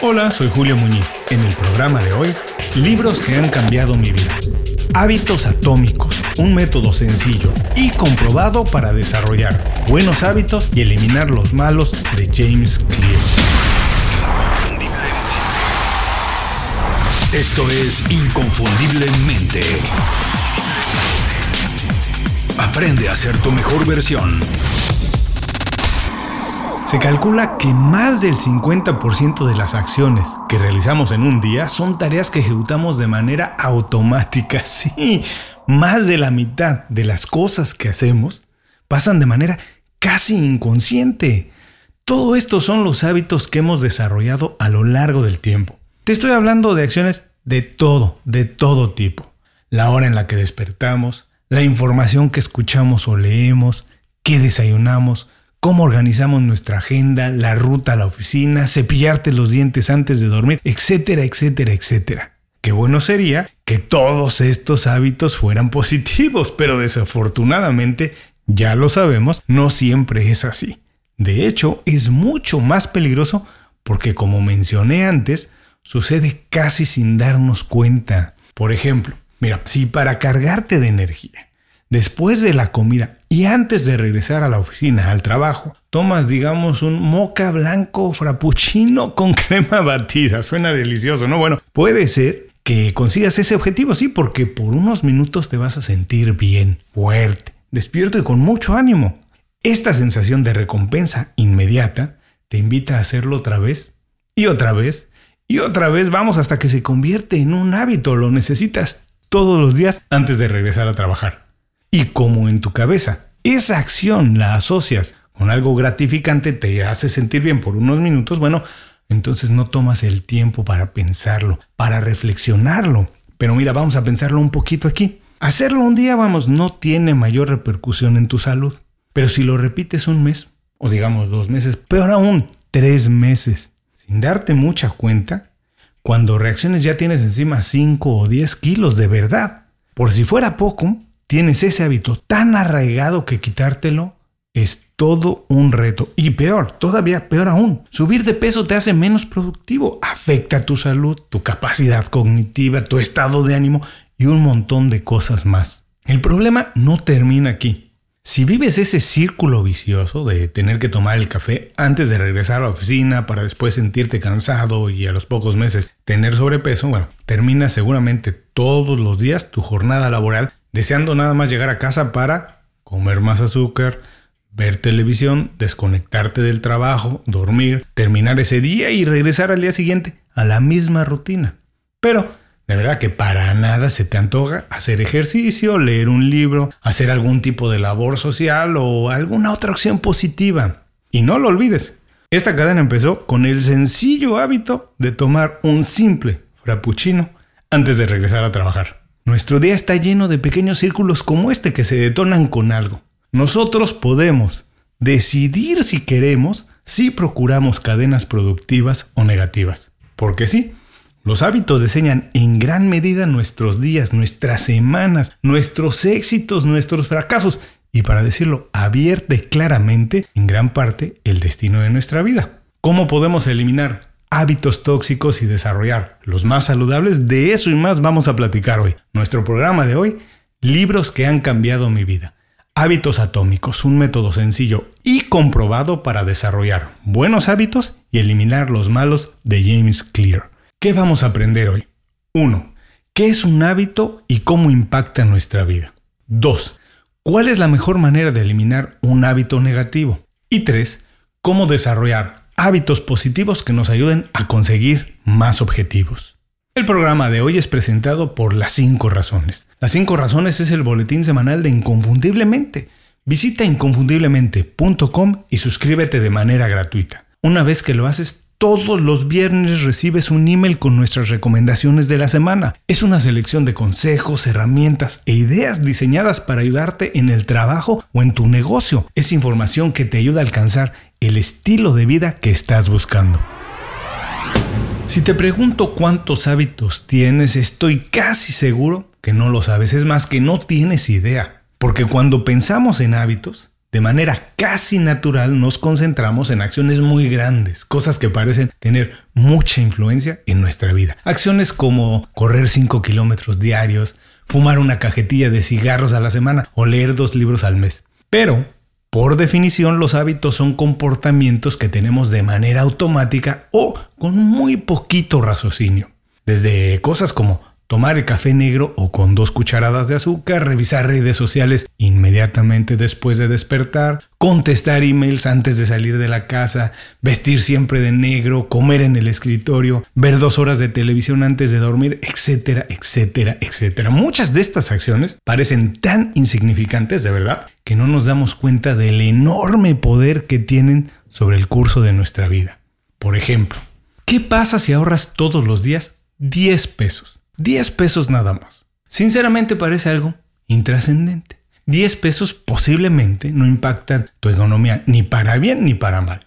Hola, soy Julio Muñiz. En el programa de hoy, libros que han cambiado mi vida. Hábitos atómicos, un método sencillo y comprobado para desarrollar buenos hábitos y eliminar los malos de James Clear. Esto es Inconfundiblemente. Aprende a ser tu mejor versión. Se calcula que más del 50% de las acciones que realizamos en un día son tareas que ejecutamos de manera automática. Sí, más de la mitad de las cosas que hacemos pasan de manera casi inconsciente. Todo esto son los hábitos que hemos desarrollado a lo largo del tiempo. Te estoy hablando de acciones de todo, de todo tipo. La hora en la que despertamos, la información que escuchamos o leemos, qué desayunamos, cómo organizamos nuestra agenda, la ruta a la oficina, cepillarte los dientes antes de dormir, etcétera, etcétera, etcétera. Qué bueno sería que todos estos hábitos fueran positivos, pero desafortunadamente, ya lo sabemos, no siempre es así. De hecho, es mucho más peligroso porque, como mencioné antes, sucede casi sin darnos cuenta. Por ejemplo, mira, si para cargarte de energía después de la comida y antes de regresar a la oficina, al trabajo, tomas, digamos, un moca blanco frappuccino con crema batida. Suena delicioso, ¿no? Bueno, puede ser que consigas ese objetivo, sí, porque por unos minutos te vas a sentir bien, fuerte, despierto y con mucho ánimo. Esta sensación de recompensa inmediata te invita a hacerlo otra vez y otra vez y otra vez. Vamos hasta que se convierte en un hábito. Lo necesitas todos los días antes de regresar a trabajar. Y como en tu cabeza esa acción la asocias con algo gratificante, te hace sentir bien por unos minutos, bueno, entonces no tomas el tiempo para pensarlo, para reflexionarlo. Pero mira, vamos a pensarlo un poquito aquí. Hacerlo un día, vamos, no tiene mayor repercusión en tu salud. Pero si lo repites un mes, o digamos dos meses, peor aún, tres meses, sin darte mucha cuenta, cuando reacciones ya tienes encima 5 o 10 kilos de verdad. Por si fuera poco, tienes ese hábito tan arraigado que quitártelo es todo un reto. Y peor, todavía peor aún, subir de peso te hace menos productivo, afecta tu salud, tu capacidad cognitiva, tu estado de ánimo y un montón de cosas más. El problema no termina aquí. Si vives ese círculo vicioso de tener que tomar el café antes de regresar a la oficina para después sentirte cansado y a los pocos meses tener sobrepeso, bueno, terminas seguramente todos los días tu jornada laboral deseando nada más llegar a casa para comer más azúcar, ver televisión, desconectarte del trabajo, dormir, terminar ese día y regresar al día siguiente a la misma rutina. Pero de verdad que para nada se te antoja hacer ejercicio, leer un libro, hacer algún tipo de labor social o alguna otra acción positiva. Y no lo olvides, esta cadena empezó con el sencillo hábito de tomar un simple frappuccino antes de regresar a trabajar. Nuestro día está lleno de pequeños círculos como este que se detonan con algo. Nosotros podemos decidir si queremos, si procuramos cadenas productivas o negativas. Porque sí, los hábitos diseñan en gran medida nuestros días, nuestras semanas, nuestros éxitos, nuestros fracasos y para decirlo abierta y claramente, en gran parte, el destino de nuestra vida. ¿Cómo podemos eliminar hábitos tóxicos y desarrollar los más saludables. De eso y más vamos a platicar hoy. Nuestro programa de hoy, libros que han cambiado mi vida. Hábitos atómicos, un método sencillo y comprobado para desarrollar buenos hábitos y eliminar los malos de James Clear. ¿Qué vamos a aprender hoy? 1. ¿Qué es un hábito y cómo impacta nuestra vida? 2. ¿Cuál es la mejor manera de eliminar un hábito negativo? Y 3. ¿Cómo desarrollar hábitos positivos que nos ayuden a conseguir más objetivos. El programa de hoy es presentado por Las 5 Razones. Las 5 Razones es el boletín semanal de Inconfundiblemente. Visita inconfundiblemente.com y suscríbete de manera gratuita. Una vez que lo haces, todos los viernes recibes un email con nuestras recomendaciones de la semana. Es una selección de consejos, herramientas e ideas diseñadas para ayudarte en el trabajo o en tu negocio. Es información que te ayuda a alcanzar el estilo de vida que estás buscando. Si te pregunto cuántos hábitos tienes, estoy casi seguro que no lo sabes. Es más, que no tienes idea. Porque cuando pensamos en hábitos, de manera casi natural nos concentramos en acciones muy grandes, cosas que parecen tener mucha influencia en nuestra vida. Acciones como correr 5 kilómetros diarios, fumar una cajetilla de cigarros a la semana o leer dos libros al mes. Pero, por definición, los hábitos son comportamientos que tenemos de manera automática o con muy poquito raciocinio. Desde cosas como tomar el café negro o con dos cucharadas de azúcar, revisar redes sociales inmediatamente después de despertar, contestar emails antes de salir de la casa, vestir siempre de negro, comer en el escritorio, ver dos horas de televisión antes de dormir, etcétera, etcétera, etcétera. Muchas de estas acciones parecen tan insignificantes de verdad que no nos damos cuenta del enorme poder que tienen sobre el curso de nuestra vida. Por ejemplo, ¿qué pasa si ahorras todos los días 10 pesos? 10 pesos nada más. Sinceramente parece algo intrascendente. 10 pesos posiblemente no impactan tu economía ni para bien ni para mal.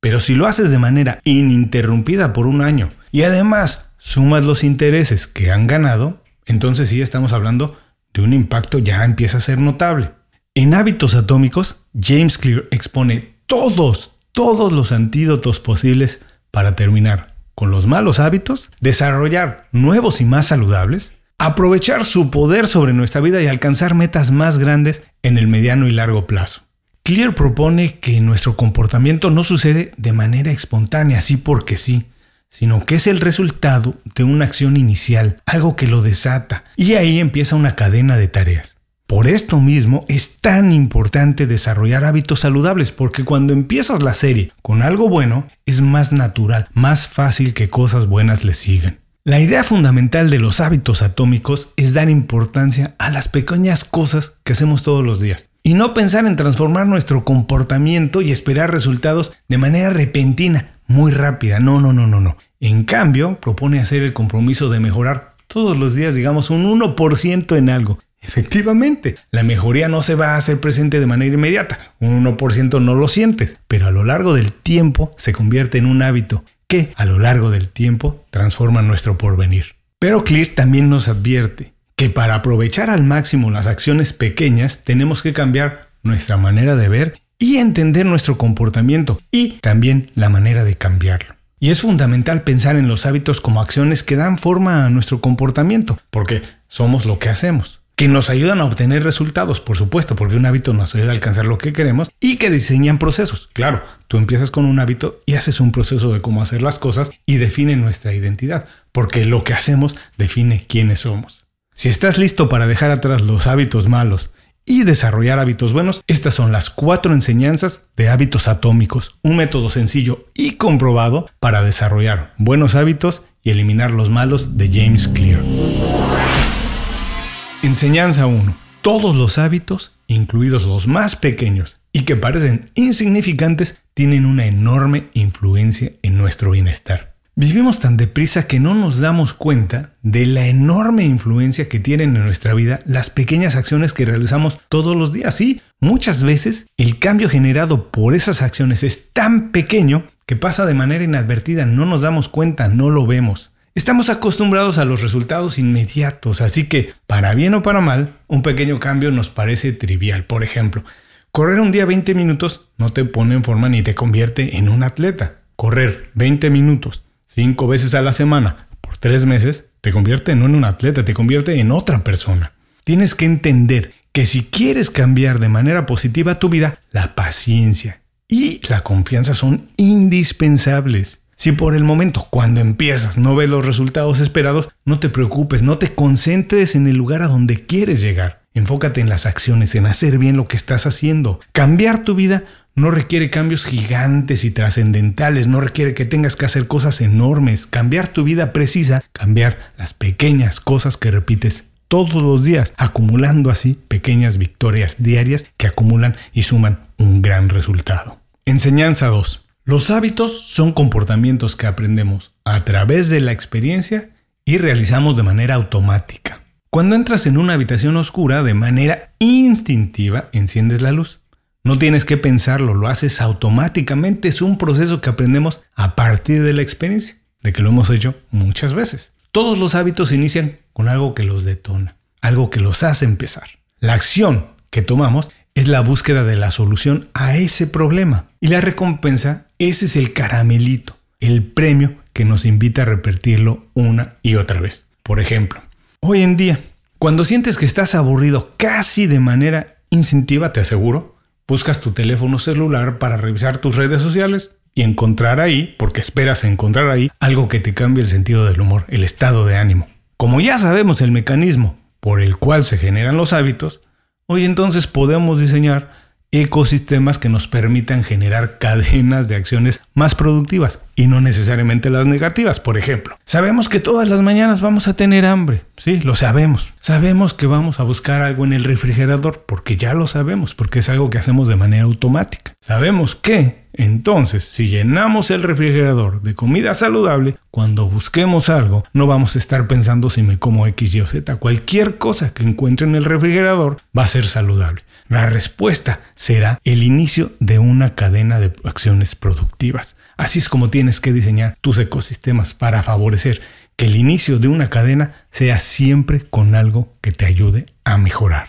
Pero si lo haces de manera ininterrumpida por un año y además sumas los intereses que han ganado, entonces sí estamos hablando de un impacto ya empieza a ser notable. En hábitos atómicos, James Clear expone todos, todos los antídotos posibles para terminar con los malos hábitos, desarrollar nuevos y más saludables, aprovechar su poder sobre nuestra vida y alcanzar metas más grandes en el mediano y largo plazo. Clear propone que nuestro comportamiento no sucede de manera espontánea, así porque sí, sino que es el resultado de una acción inicial, algo que lo desata, y ahí empieza una cadena de tareas. Por esto mismo es tan importante desarrollar hábitos saludables porque cuando empiezas la serie con algo bueno es más natural, más fácil que cosas buenas le sigan. La idea fundamental de los hábitos atómicos es dar importancia a las pequeñas cosas que hacemos todos los días y no pensar en transformar nuestro comportamiento y esperar resultados de manera repentina, muy rápida. No, no, no, no, no. En cambio, propone hacer el compromiso de mejorar todos los días, digamos, un 1% en algo Efectivamente, la mejoría no se va a hacer presente de manera inmediata, un 1% no lo sientes, pero a lo largo del tiempo se convierte en un hábito que a lo largo del tiempo transforma nuestro porvenir. Pero Clear también nos advierte que para aprovechar al máximo las acciones pequeñas tenemos que cambiar nuestra manera de ver y entender nuestro comportamiento y también la manera de cambiarlo. Y es fundamental pensar en los hábitos como acciones que dan forma a nuestro comportamiento, porque somos lo que hacemos que nos ayudan a obtener resultados, por supuesto, porque un hábito nos ayuda a alcanzar lo que queremos y que diseñan procesos. Claro, tú empiezas con un hábito y haces un proceso de cómo hacer las cosas y define nuestra identidad, porque lo que hacemos define quiénes somos. Si estás listo para dejar atrás los hábitos malos y desarrollar hábitos buenos, estas son las cuatro enseñanzas de hábitos atómicos, un método sencillo y comprobado para desarrollar buenos hábitos y eliminar los malos de James Clear. Enseñanza 1. Todos los hábitos, incluidos los más pequeños y que parecen insignificantes, tienen una enorme influencia en nuestro bienestar. Vivimos tan deprisa que no nos damos cuenta de la enorme influencia que tienen en nuestra vida las pequeñas acciones que realizamos todos los días. Sí, muchas veces el cambio generado por esas acciones es tan pequeño que pasa de manera inadvertida, no nos damos cuenta, no lo vemos. Estamos acostumbrados a los resultados inmediatos, así que, para bien o para mal, un pequeño cambio nos parece trivial. Por ejemplo, correr un día 20 minutos no te pone en forma ni te convierte en un atleta. Correr 20 minutos 5 veces a la semana por 3 meses te convierte no en un atleta, te convierte en otra persona. Tienes que entender que si quieres cambiar de manera positiva tu vida, la paciencia y la confianza son indispensables. Si por el momento, cuando empiezas, no ves los resultados esperados, no te preocupes, no te concentres en el lugar a donde quieres llegar. Enfócate en las acciones, en hacer bien lo que estás haciendo. Cambiar tu vida no requiere cambios gigantes y trascendentales, no requiere que tengas que hacer cosas enormes. Cambiar tu vida precisa cambiar las pequeñas cosas que repites todos los días, acumulando así pequeñas victorias diarias que acumulan y suman un gran resultado. Enseñanza 2. Los hábitos son comportamientos que aprendemos a través de la experiencia y realizamos de manera automática. Cuando entras en una habitación oscura, de manera instintiva enciendes la luz. No tienes que pensarlo, lo haces automáticamente. Es un proceso que aprendemos a partir de la experiencia, de que lo hemos hecho muchas veces. Todos los hábitos inician con algo que los detona, algo que los hace empezar. La acción que tomamos es la búsqueda de la solución a ese problema. Y la recompensa, ese es el caramelito, el premio que nos invita a repetirlo una y otra vez. Por ejemplo, hoy en día, cuando sientes que estás aburrido casi de manera instintiva, te aseguro, buscas tu teléfono celular para revisar tus redes sociales y encontrar ahí, porque esperas encontrar ahí, algo que te cambie el sentido del humor, el estado de ánimo. Como ya sabemos el mecanismo por el cual se generan los hábitos, hoy entonces podemos diseñar ecosistemas que nos permitan generar cadenas de acciones más productivas y no necesariamente las negativas. Por ejemplo, sabemos que todas las mañanas vamos a tener hambre, sí, lo sabemos. Sabemos que vamos a buscar algo en el refrigerador porque ya lo sabemos, porque es algo que hacemos de manera automática. Sabemos que entonces, si llenamos el refrigerador de comida saludable, cuando busquemos algo, no vamos a estar pensando si me como X, Y o Z. Cualquier cosa que encuentre en el refrigerador va a ser saludable. La respuesta será el inicio de una cadena de acciones productivas. Así es como tienes que diseñar tus ecosistemas para favorecer que el inicio de una cadena sea siempre con algo que te ayude a mejorar.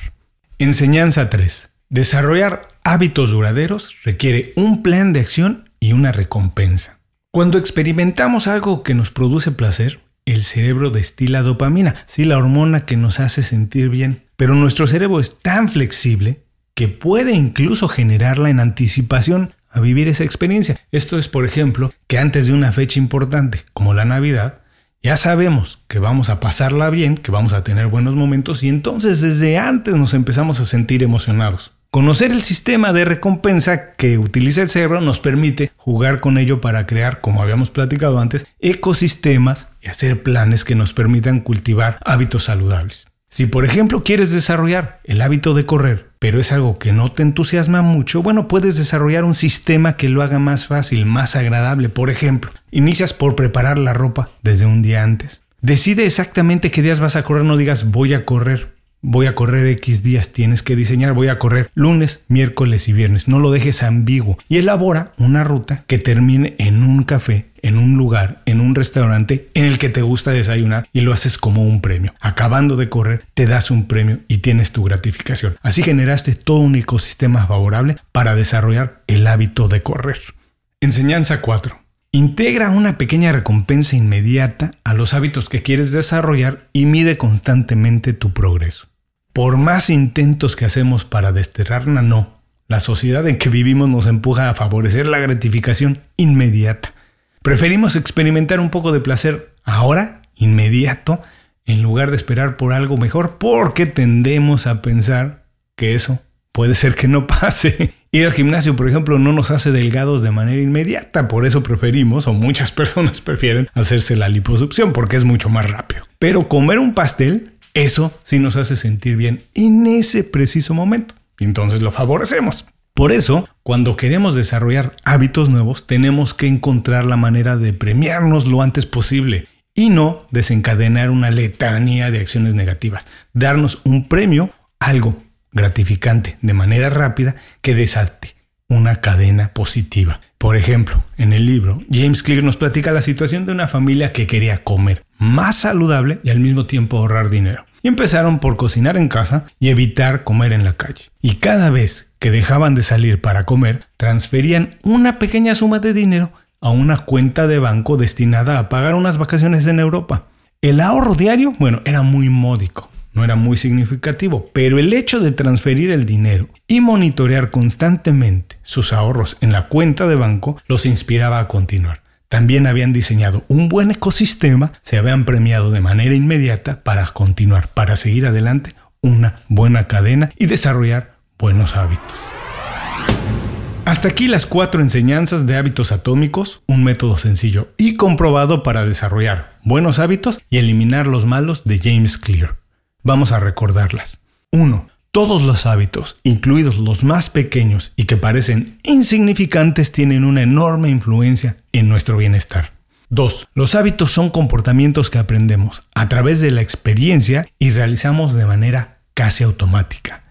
Enseñanza 3. Desarrollar hábitos duraderos requiere un plan de acción y una recompensa. Cuando experimentamos algo que nos produce placer, el cerebro destila dopamina, sí, la hormona que nos hace sentir bien. Pero nuestro cerebro es tan flexible que puede incluso generarla en anticipación a vivir esa experiencia. Esto es, por ejemplo, que antes de una fecha importante como la Navidad, ya sabemos que vamos a pasarla bien, que vamos a tener buenos momentos y entonces desde antes nos empezamos a sentir emocionados. Conocer el sistema de recompensa que utiliza el cerebro nos permite jugar con ello para crear, como habíamos platicado antes, ecosistemas y hacer planes que nos permitan cultivar hábitos saludables. Si por ejemplo quieres desarrollar el hábito de correr, pero es algo que no te entusiasma mucho, bueno, puedes desarrollar un sistema que lo haga más fácil, más agradable. Por ejemplo, inicias por preparar la ropa desde un día antes. Decide exactamente qué días vas a correr, no digas voy a correr Voy a correr X días, tienes que diseñar, voy a correr lunes, miércoles y viernes. No lo dejes ambiguo y elabora una ruta que termine en un café, en un lugar, en un restaurante en el que te gusta desayunar y lo haces como un premio. Acabando de correr, te das un premio y tienes tu gratificación. Así generaste todo un ecosistema favorable para desarrollar el hábito de correr. Enseñanza 4. Integra una pequeña recompensa inmediata a los hábitos que quieres desarrollar y mide constantemente tu progreso. Por más intentos que hacemos para desterrarla, no. La sociedad en que vivimos nos empuja a favorecer la gratificación inmediata. Preferimos experimentar un poco de placer ahora, inmediato, en lugar de esperar por algo mejor, porque tendemos a pensar que eso puede ser que no pase. Ir al gimnasio, por ejemplo, no nos hace delgados de manera inmediata, por eso preferimos, o muchas personas prefieren, hacerse la liposucción, porque es mucho más rápido. Pero comer un pastel, eso sí nos hace sentir bien en ese preciso momento. Entonces lo favorecemos. Por eso, cuando queremos desarrollar hábitos nuevos, tenemos que encontrar la manera de premiarnos lo antes posible y no desencadenar una letanía de acciones negativas. Darnos un premio, algo gratificante de manera rápida que desate una cadena positiva. Por ejemplo, en el libro, James Clear nos platica la situación de una familia que quería comer más saludable y al mismo tiempo ahorrar dinero. Y empezaron por cocinar en casa y evitar comer en la calle. Y cada vez que dejaban de salir para comer, transferían una pequeña suma de dinero a una cuenta de banco destinada a pagar unas vacaciones en Europa. El ahorro diario, bueno, era muy módico, no era muy significativo, pero el hecho de transferir el dinero y monitorear constantemente sus ahorros en la cuenta de banco los inspiraba a continuar. También habían diseñado un buen ecosistema, se habían premiado de manera inmediata para continuar, para seguir adelante una buena cadena y desarrollar buenos hábitos. Hasta aquí las cuatro enseñanzas de hábitos atómicos, un método sencillo y comprobado para desarrollar buenos hábitos y eliminar los malos de James Clear. Vamos a recordarlas. 1. Todos los hábitos, incluidos los más pequeños y que parecen insignificantes, tienen una enorme influencia en nuestro bienestar. 2. Los hábitos son comportamientos que aprendemos a través de la experiencia y realizamos de manera casi automática.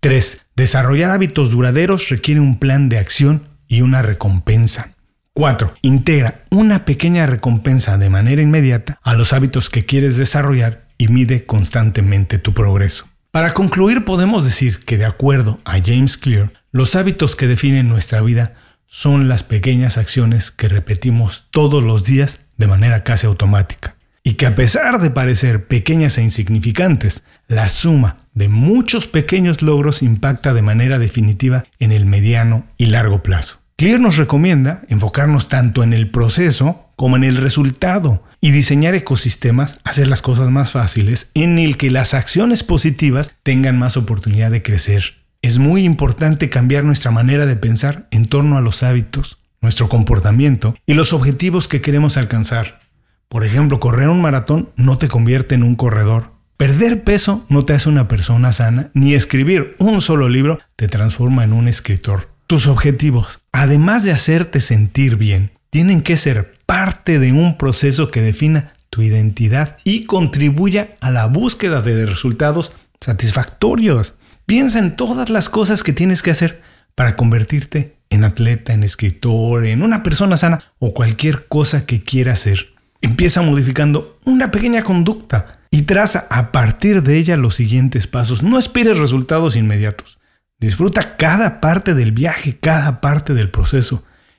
3. Desarrollar hábitos duraderos requiere un plan de acción y una recompensa. 4. Integra una pequeña recompensa de manera inmediata a los hábitos que quieres desarrollar y mide constantemente tu progreso. Para concluir, podemos decir que de acuerdo a James Clear, los hábitos que definen nuestra vida son las pequeñas acciones que repetimos todos los días de manera casi automática. Y que a pesar de parecer pequeñas e insignificantes, la suma de muchos pequeños logros impacta de manera definitiva en el mediano y largo plazo. Clear nos recomienda enfocarnos tanto en el proceso como en el resultado y diseñar ecosistemas, hacer las cosas más fáciles, en el que las acciones positivas tengan más oportunidad de crecer. Es muy importante cambiar nuestra manera de pensar en torno a los hábitos, nuestro comportamiento y los objetivos que queremos alcanzar. Por ejemplo, correr un maratón no te convierte en un corredor. Perder peso no te hace una persona sana, ni escribir un solo libro te transforma en un escritor. Tus objetivos, además de hacerte sentir bien, tienen que ser parte de un proceso que defina tu identidad y contribuya a la búsqueda de resultados satisfactorios. Piensa en todas las cosas que tienes que hacer para convertirte en atleta, en escritor, en una persona sana o cualquier cosa que quieras hacer. Empieza modificando una pequeña conducta y traza a partir de ella los siguientes pasos. No esperes resultados inmediatos. Disfruta cada parte del viaje, cada parte del proceso.